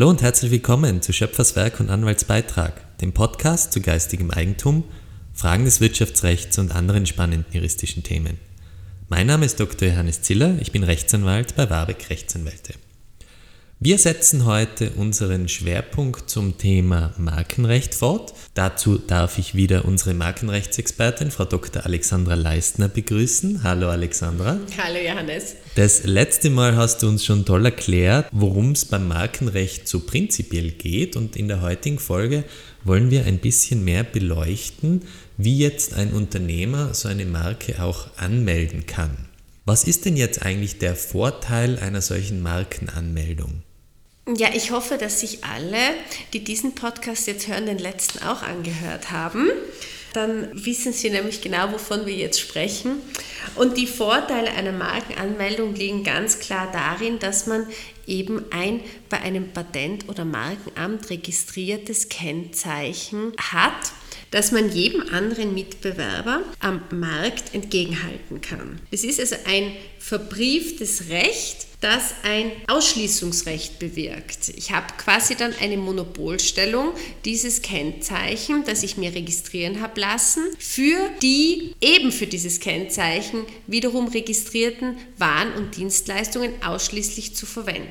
Hallo und herzlich willkommen zu Schöpferswerk und Anwaltsbeitrag, dem Podcast zu geistigem Eigentum, Fragen des Wirtschaftsrechts und anderen spannenden juristischen Themen. Mein Name ist Dr. Johannes Ziller, ich bin Rechtsanwalt bei Warbeck Rechtsanwälte. Wir setzen heute unseren Schwerpunkt zum Thema Markenrecht fort. Dazu darf ich wieder unsere Markenrechtsexpertin, Frau Dr. Alexandra Leistner, begrüßen. Hallo Alexandra. Hallo Johannes. Das letzte Mal hast du uns schon toll erklärt, worum es beim Markenrecht so prinzipiell geht und in der heutigen Folge wollen wir ein bisschen mehr beleuchten, wie jetzt ein Unternehmer so eine Marke auch anmelden kann. Was ist denn jetzt eigentlich der Vorteil einer solchen Markenanmeldung? Ja, ich hoffe, dass sich alle, die diesen Podcast jetzt hören, den letzten auch angehört haben. Dann wissen Sie nämlich genau, wovon wir jetzt sprechen. Und die Vorteile einer Markenanmeldung liegen ganz klar darin, dass man eben ein bei einem Patent- oder Markenamt registriertes Kennzeichen hat das man jedem anderen Mitbewerber am Markt entgegenhalten kann. Es ist also ein verbrieftes Recht, das ein Ausschließungsrecht bewirkt. Ich habe quasi dann eine Monopolstellung, dieses Kennzeichen, das ich mir registrieren habe lassen, für die eben für dieses Kennzeichen wiederum registrierten Waren und Dienstleistungen ausschließlich zu verwenden.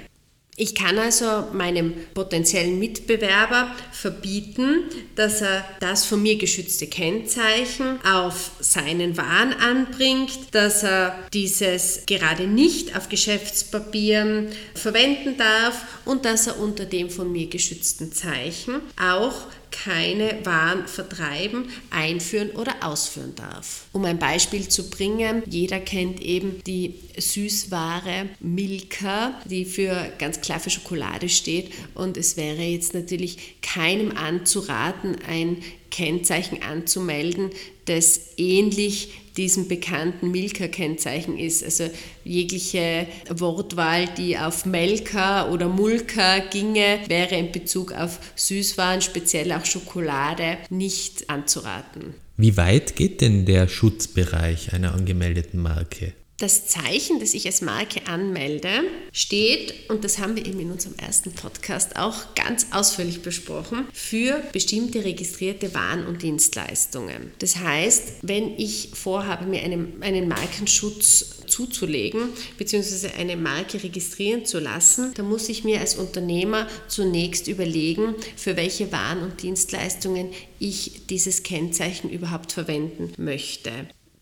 Ich kann also meinem potenziellen Mitbewerber verbieten, dass er das von mir geschützte Kennzeichen auf seinen Waren anbringt, dass er dieses gerade nicht auf Geschäftspapieren verwenden darf und dass er unter dem von mir geschützten Zeichen auch keine Waren vertreiben, einführen oder ausführen darf. Um ein Beispiel zu bringen, jeder kennt eben die Süßware Milka, die für ganz klar für Schokolade steht und es wäre jetzt natürlich keinem anzuraten, ein Kennzeichen anzumelden, das ähnlich diesem bekannten Milka-Kennzeichen ist. Also jegliche Wortwahl, die auf Melka oder Mulka ginge, wäre in Bezug auf Süßwaren, speziell auch Schokolade, nicht anzuraten. Wie weit geht denn der Schutzbereich einer angemeldeten Marke? Das Zeichen, das ich als Marke anmelde, steht, und das haben wir eben in unserem ersten Podcast auch ganz ausführlich besprochen, für bestimmte registrierte Waren und Dienstleistungen. Das heißt, wenn ich vorhabe, mir einen, einen Markenschutz zuzulegen, beziehungsweise eine Marke registrieren zu lassen, dann muss ich mir als Unternehmer zunächst überlegen, für welche Waren und Dienstleistungen ich dieses Kennzeichen überhaupt verwenden möchte.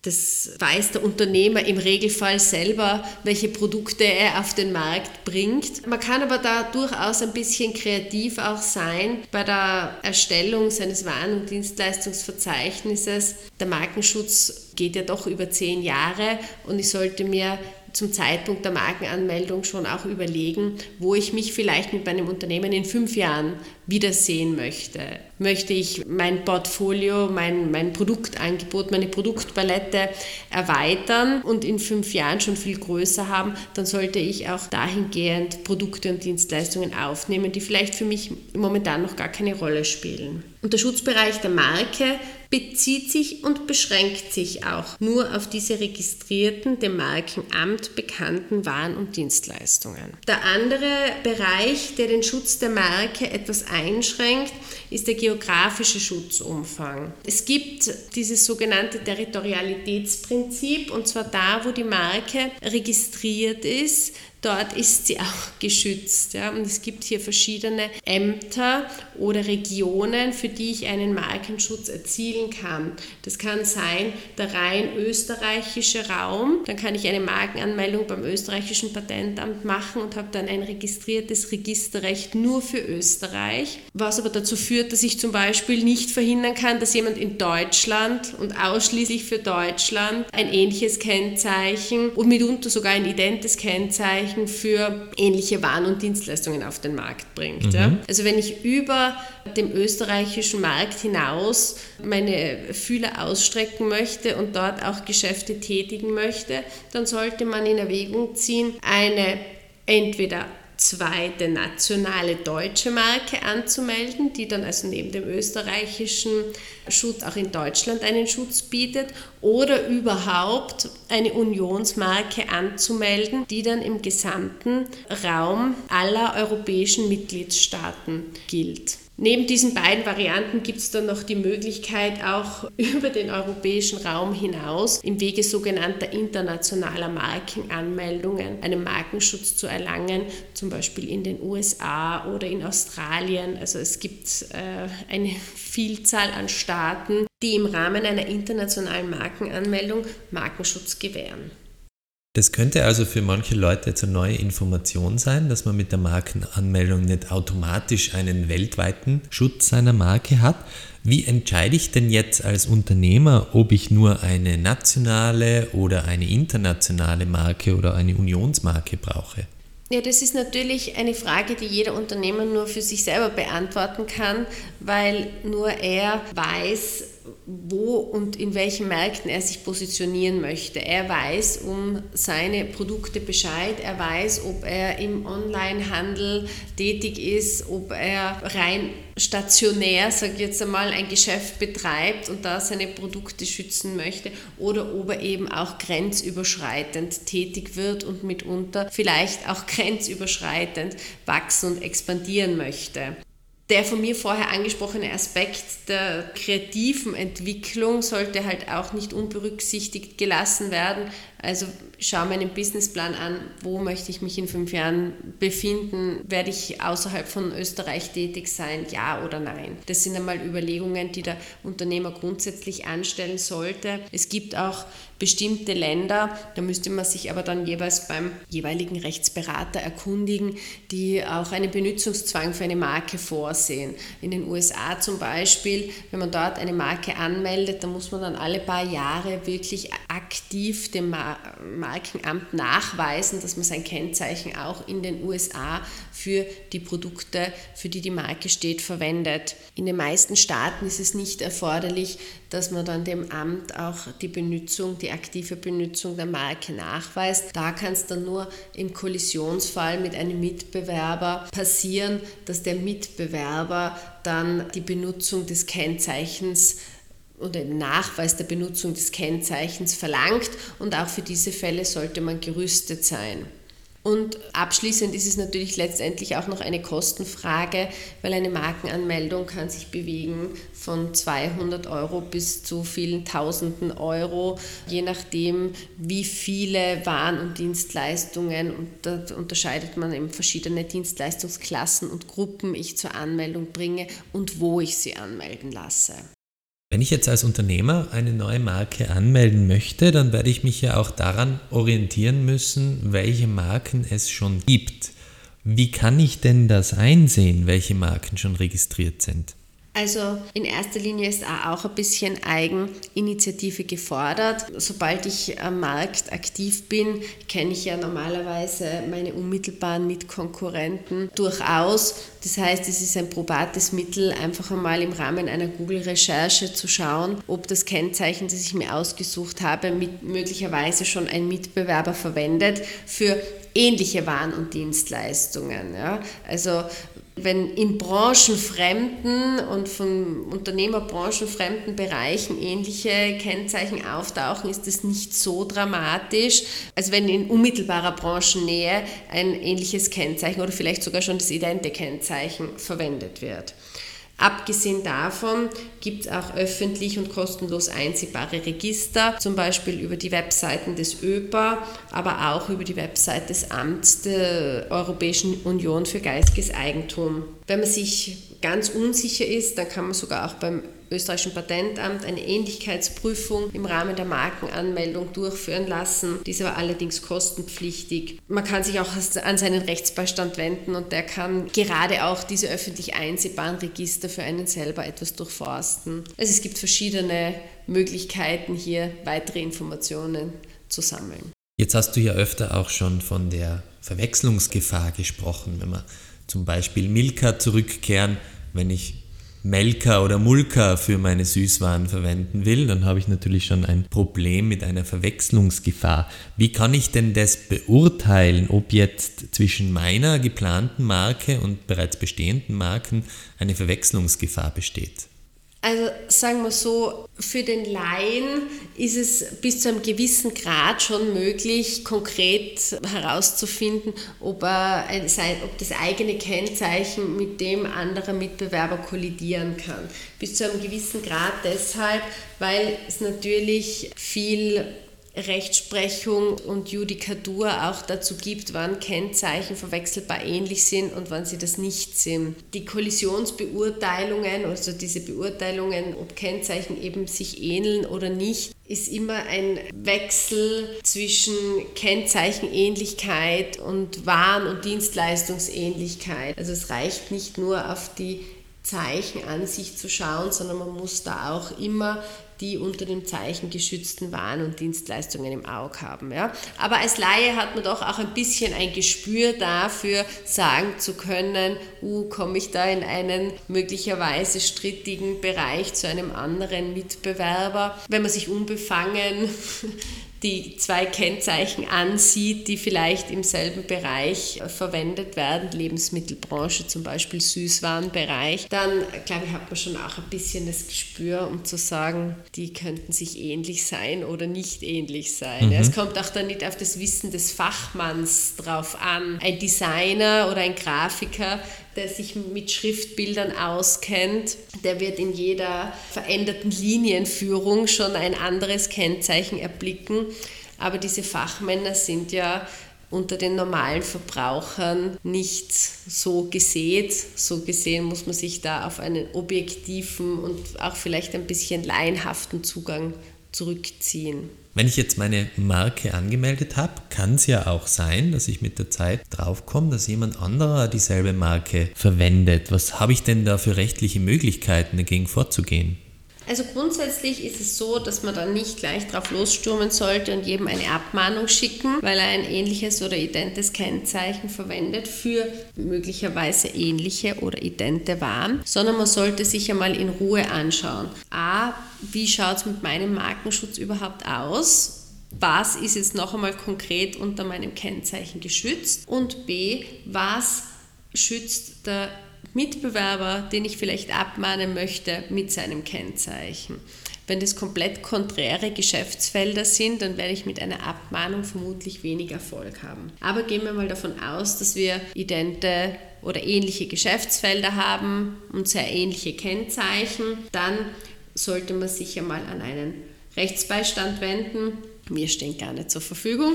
Das weiß der Unternehmer im Regelfall selber, welche Produkte er auf den Markt bringt. Man kann aber da durchaus ein bisschen kreativ auch sein bei der Erstellung seines Waren- und Dienstleistungsverzeichnisses. Der Markenschutz geht ja doch über zehn Jahre und ich sollte mir zum Zeitpunkt der Markenanmeldung schon auch überlegen, wo ich mich vielleicht mit meinem Unternehmen in fünf Jahren wiedersehen möchte. Möchte ich mein Portfolio, mein, mein Produktangebot, meine Produktpalette erweitern und in fünf Jahren schon viel größer haben, dann sollte ich auch dahingehend Produkte und Dienstleistungen aufnehmen, die vielleicht für mich momentan noch gar keine Rolle spielen. Und der Schutzbereich der Marke bezieht sich und beschränkt sich auch nur auf diese registrierten, dem Markenamt bekannten Waren und Dienstleistungen. Der andere Bereich, der den Schutz der Marke etwas einschränkt, ist der geografische Schutzumfang. Es gibt dieses sogenannte Territorialitätsprinzip und zwar da, wo die Marke registriert ist, dort ist sie auch geschützt. Ja. Und es gibt hier verschiedene Ämter oder Regionen, für die ich einen Markenschutz erzielen kann. Das kann sein der rein österreichische Raum. Dann kann ich eine Markenanmeldung beim österreichischen Patentamt machen und habe dann ein registriertes Registerrecht nur für Österreich, was aber dazu führt, dass ich zum Beispiel nicht verhindern kann, dass jemand in Deutschland und ausschließlich für Deutschland ein ähnliches Kennzeichen und mitunter sogar ein identes Kennzeichen für ähnliche Waren und Dienstleistungen auf den Markt bringt. Mhm. Ja? Also wenn ich über dem österreichischen Markt hinaus meine Fühler ausstrecken möchte und dort auch Geschäfte tätigen möchte, dann sollte man in Erwägung ziehen, eine entweder zweite nationale deutsche Marke anzumelden, die dann also neben dem österreichischen Schutz auch in Deutschland einen Schutz bietet oder überhaupt eine Unionsmarke anzumelden, die dann im gesamten Raum aller europäischen Mitgliedstaaten gilt. Neben diesen beiden Varianten gibt es dann noch die Möglichkeit, auch über den europäischen Raum hinaus im Wege sogenannter internationaler Markenanmeldungen einen Markenschutz zu erlangen, zum Beispiel in den USA oder in Australien. Also es gibt äh, eine Vielzahl an Staaten, die im Rahmen einer internationalen Markenanmeldung Markenschutz gewähren. Das könnte also für manche Leute jetzt eine neue Information sein, dass man mit der Markenanmeldung nicht automatisch einen weltweiten Schutz seiner Marke hat. Wie entscheide ich denn jetzt als Unternehmer, ob ich nur eine nationale oder eine internationale Marke oder eine Unionsmarke brauche? Ja, das ist natürlich eine Frage, die jeder Unternehmer nur für sich selber beantworten kann, weil nur er weiß, wo und in welchen Märkten er sich positionieren möchte. Er weiß um seine Produkte Bescheid, er weiß, ob er im Onlinehandel tätig ist, ob er rein stationär, sage ich jetzt einmal, ein Geschäft betreibt und da seine Produkte schützen möchte oder ob er eben auch grenzüberschreitend tätig wird und mitunter vielleicht auch grenzüberschreitend wachsen und expandieren möchte der von mir vorher angesprochene Aspekt der kreativen Entwicklung sollte halt auch nicht unberücksichtigt gelassen werden. Also schau mir einen Businessplan an, wo möchte ich mich in fünf Jahren befinden, werde ich außerhalb von Österreich tätig sein, ja oder nein. Das sind einmal Überlegungen, die der Unternehmer grundsätzlich anstellen sollte. Es gibt auch bestimmte Länder, da müsste man sich aber dann jeweils beim jeweiligen Rechtsberater erkundigen, die auch einen Benutzungszwang für eine Marke vorsehen. In den USA zum Beispiel, wenn man dort eine Marke anmeldet, dann muss man dann alle paar Jahre wirklich aktiv dem Markenamt nachweisen, dass man sein Kennzeichen auch in den USA für die Produkte, für die die Marke steht, verwendet. In den meisten Staaten ist es nicht erforderlich, dass man dann dem Amt auch die Benutzung, die aktive Benutzung der Marke nachweist. Da kann es dann nur im Kollisionsfall mit einem Mitbewerber passieren, dass der Mitbewerber dann die Benutzung des Kennzeichens oder den Nachweis der Benutzung des Kennzeichens verlangt und auch für diese Fälle sollte man gerüstet sein. Und abschließend ist es natürlich letztendlich auch noch eine Kostenfrage, weil eine Markenanmeldung kann sich bewegen von 200 Euro bis zu vielen Tausenden Euro, je nachdem, wie viele Waren und Dienstleistungen, und da unterscheidet man eben verschiedene Dienstleistungsklassen und Gruppen ich zur Anmeldung bringe und wo ich sie anmelden lasse. Wenn ich jetzt als Unternehmer eine neue Marke anmelden möchte, dann werde ich mich ja auch daran orientieren müssen, welche Marken es schon gibt. Wie kann ich denn das einsehen, welche Marken schon registriert sind? Also in erster Linie ist auch ein bisschen Eigeninitiative gefordert. Sobald ich am Markt aktiv bin, kenne ich ja normalerweise meine unmittelbaren Mitkonkurrenten durchaus. Das heißt, es ist ein probates Mittel, einfach einmal im Rahmen einer Google-Recherche zu schauen, ob das Kennzeichen, das ich mir ausgesucht habe, möglicherweise schon ein Mitbewerber verwendet für ähnliche Waren und Dienstleistungen. Ja? Also wenn in branchenfremden und von Unternehmerbranchenfremden Bereichen ähnliche Kennzeichen auftauchen, ist das nicht so dramatisch, als wenn in unmittelbarer Branchennähe ein ähnliches Kennzeichen oder vielleicht sogar schon das idente Kennzeichen verwendet wird. Abgesehen davon gibt es auch öffentlich und kostenlos einsehbare Register, zum Beispiel über die Webseiten des ÖPA, aber auch über die Website des Amts der Europäischen Union für geistiges Eigentum. Wenn man sich ganz unsicher ist, dann kann man sogar auch beim österreichischen Patentamt eine Ähnlichkeitsprüfung im Rahmen der Markenanmeldung durchführen lassen. Diese war allerdings kostenpflichtig. Man kann sich auch an seinen Rechtsbeistand wenden und der kann gerade auch diese öffentlich einsehbaren Register für einen selber etwas durchforsten. Also es gibt verschiedene Möglichkeiten hier weitere Informationen zu sammeln. Jetzt hast du ja öfter auch schon von der Verwechslungsgefahr gesprochen, wenn wir zum Beispiel Milka zurückkehren, wenn ich Melka oder Mulka für meine Süßwaren verwenden will, dann habe ich natürlich schon ein Problem mit einer Verwechslungsgefahr. Wie kann ich denn das beurteilen, ob jetzt zwischen meiner geplanten Marke und bereits bestehenden Marken eine Verwechslungsgefahr besteht? Also sagen wir so, für den Laien ist es bis zu einem gewissen Grad schon möglich, konkret herauszufinden, ob, er, ob das eigene Kennzeichen mit dem anderer Mitbewerber kollidieren kann. Bis zu einem gewissen Grad deshalb, weil es natürlich viel Rechtsprechung und Judikatur auch dazu gibt, wann Kennzeichen verwechselbar ähnlich sind und wann sie das nicht sind. Die Kollisionsbeurteilungen, also diese Beurteilungen, ob Kennzeichen eben sich ähneln oder nicht, ist immer ein Wechsel zwischen Kennzeichenähnlichkeit und Waren- und Dienstleistungsähnlichkeit. Also es reicht nicht nur auf die Zeichen an sich zu schauen, sondern man muss da auch immer die unter dem Zeichen geschützten Waren und Dienstleistungen im Auge haben. Ja. Aber als Laie hat man doch auch ein bisschen ein Gespür dafür, sagen zu können, uh, komme ich da in einen möglicherweise strittigen Bereich zu einem anderen Mitbewerber. Wenn man sich unbefangen die zwei Kennzeichen ansieht, die vielleicht im selben Bereich verwendet werden, Lebensmittelbranche zum Beispiel Süßwarenbereich, dann glaube ich, hat man schon auch ein bisschen das Gespür, um zu sagen, die könnten sich ähnlich sein oder nicht ähnlich sein. Mhm. Es kommt auch dann nicht auf das Wissen des Fachmanns drauf an. Ein Designer oder ein Grafiker der sich mit Schriftbildern auskennt, der wird in jeder veränderten Linienführung schon ein anderes Kennzeichen erblicken. Aber diese Fachmänner sind ja unter den normalen Verbrauchern nicht so gesät. So gesehen muss man sich da auf einen objektiven und auch vielleicht ein bisschen laienhaften Zugang zurückziehen. Wenn ich jetzt meine Marke angemeldet habe, kann es ja auch sein, dass ich mit der Zeit draufkomme, dass jemand anderer dieselbe Marke verwendet. Was habe ich denn da für rechtliche Möglichkeiten dagegen vorzugehen? Also grundsätzlich ist es so, dass man dann nicht gleich drauf losstürmen sollte und jedem eine Abmahnung schicken, weil er ein ähnliches oder identes Kennzeichen verwendet für möglicherweise ähnliche oder idente Waren, sondern man sollte sich einmal in Ruhe anschauen. A, wie schaut es mit meinem Markenschutz überhaupt aus? was ist jetzt noch einmal konkret unter meinem Kennzeichen geschützt und b, was schützt der Mitbewerber, den ich vielleicht abmahnen möchte, mit seinem Kennzeichen. Wenn das komplett konträre Geschäftsfelder sind, dann werde ich mit einer Abmahnung vermutlich wenig Erfolg haben. Aber gehen wir mal davon aus, dass wir idente oder ähnliche Geschäftsfelder haben und sehr ähnliche Kennzeichen, dann sollte man sich einmal an einen Rechtsbeistand wenden wir stehen gar nicht zur Verfügung,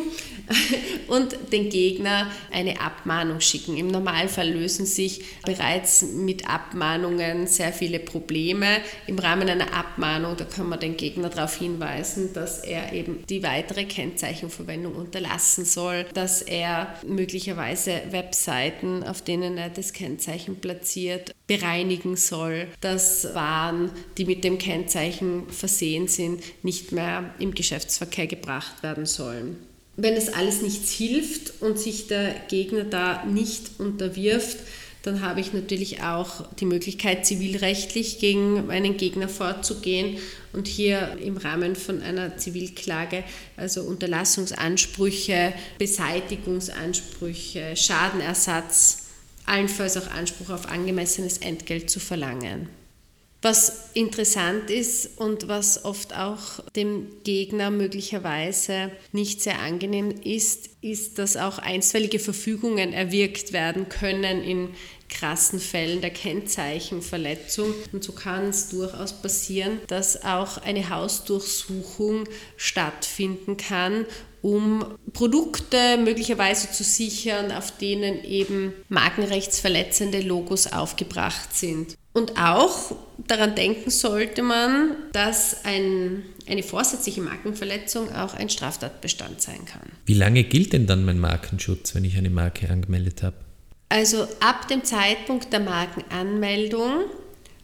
und den Gegner eine Abmahnung schicken. Im Normalfall lösen sich bereits mit Abmahnungen sehr viele Probleme. Im Rahmen einer Abmahnung, da kann man den Gegner darauf hinweisen, dass er eben die weitere Kennzeichenverwendung unterlassen soll, dass er möglicherweise Webseiten, auf denen er das Kennzeichen platziert, bereinigen soll, dass Waren, die mit dem Kennzeichen versehen sind, nicht mehr im Geschäftsverkehr gebracht werden sollen. Wenn das alles nichts hilft und sich der Gegner da nicht unterwirft, dann habe ich natürlich auch die Möglichkeit, zivilrechtlich gegen meinen Gegner vorzugehen und hier im Rahmen von einer Zivilklage, also Unterlassungsansprüche, Beseitigungsansprüche, Schadenersatz, allenfalls auch Anspruch auf angemessenes Entgelt zu verlangen. Was interessant ist und was oft auch dem Gegner möglicherweise nicht sehr angenehm ist, ist, dass auch einstweilige Verfügungen erwirkt werden können in krassen Fällen der Kennzeichenverletzung. Und so kann es durchaus passieren, dass auch eine Hausdurchsuchung stattfinden kann, um Produkte möglicherweise zu sichern, auf denen eben markenrechtsverletzende Logos aufgebracht sind. Und auch daran denken sollte man, dass ein, eine vorsätzliche Markenverletzung auch ein Straftatbestand sein kann. Wie lange gilt denn dann mein Markenschutz, wenn ich eine Marke angemeldet habe? Also ab dem Zeitpunkt der Markenanmeldung,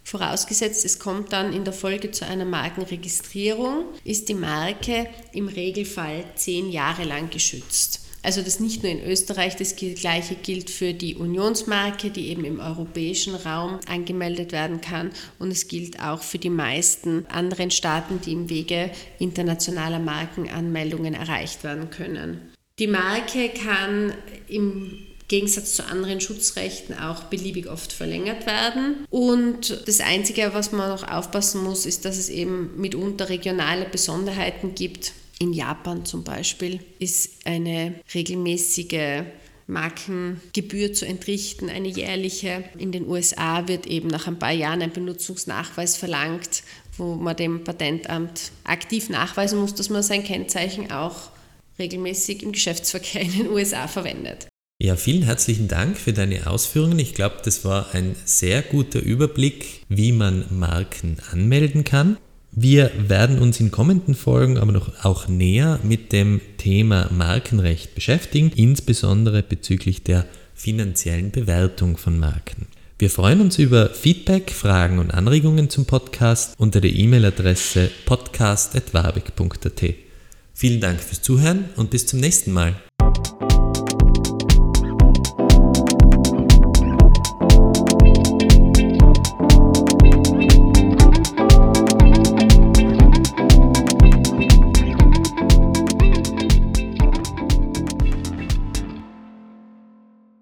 vorausgesetzt es kommt dann in der Folge zu einer Markenregistrierung, ist die Marke im Regelfall zehn Jahre lang geschützt. Also das nicht nur in Österreich, das gleiche gilt für die Unionsmarke, die eben im europäischen Raum angemeldet werden kann und es gilt auch für die meisten anderen Staaten, die im Wege internationaler Markenanmeldungen erreicht werden können. Die Marke kann im Gegensatz zu anderen Schutzrechten auch beliebig oft verlängert werden. Und das Einzige, was man noch aufpassen muss, ist, dass es eben mitunter regionale Besonderheiten gibt. In Japan zum Beispiel ist eine regelmäßige Markengebühr zu entrichten, eine jährliche. In den USA wird eben nach ein paar Jahren ein Benutzungsnachweis verlangt, wo man dem Patentamt aktiv nachweisen muss, dass man sein Kennzeichen auch regelmäßig im Geschäftsverkehr in den USA verwendet. Ja, vielen herzlichen Dank für deine Ausführungen. Ich glaube, das war ein sehr guter Überblick, wie man Marken anmelden kann. Wir werden uns in kommenden Folgen aber noch auch näher mit dem Thema Markenrecht beschäftigen, insbesondere bezüglich der finanziellen Bewertung von Marken. Wir freuen uns über Feedback, Fragen und Anregungen zum Podcast unter der E-Mail-Adresse podcast.wabek.at. Vielen Dank fürs Zuhören und bis zum nächsten Mal.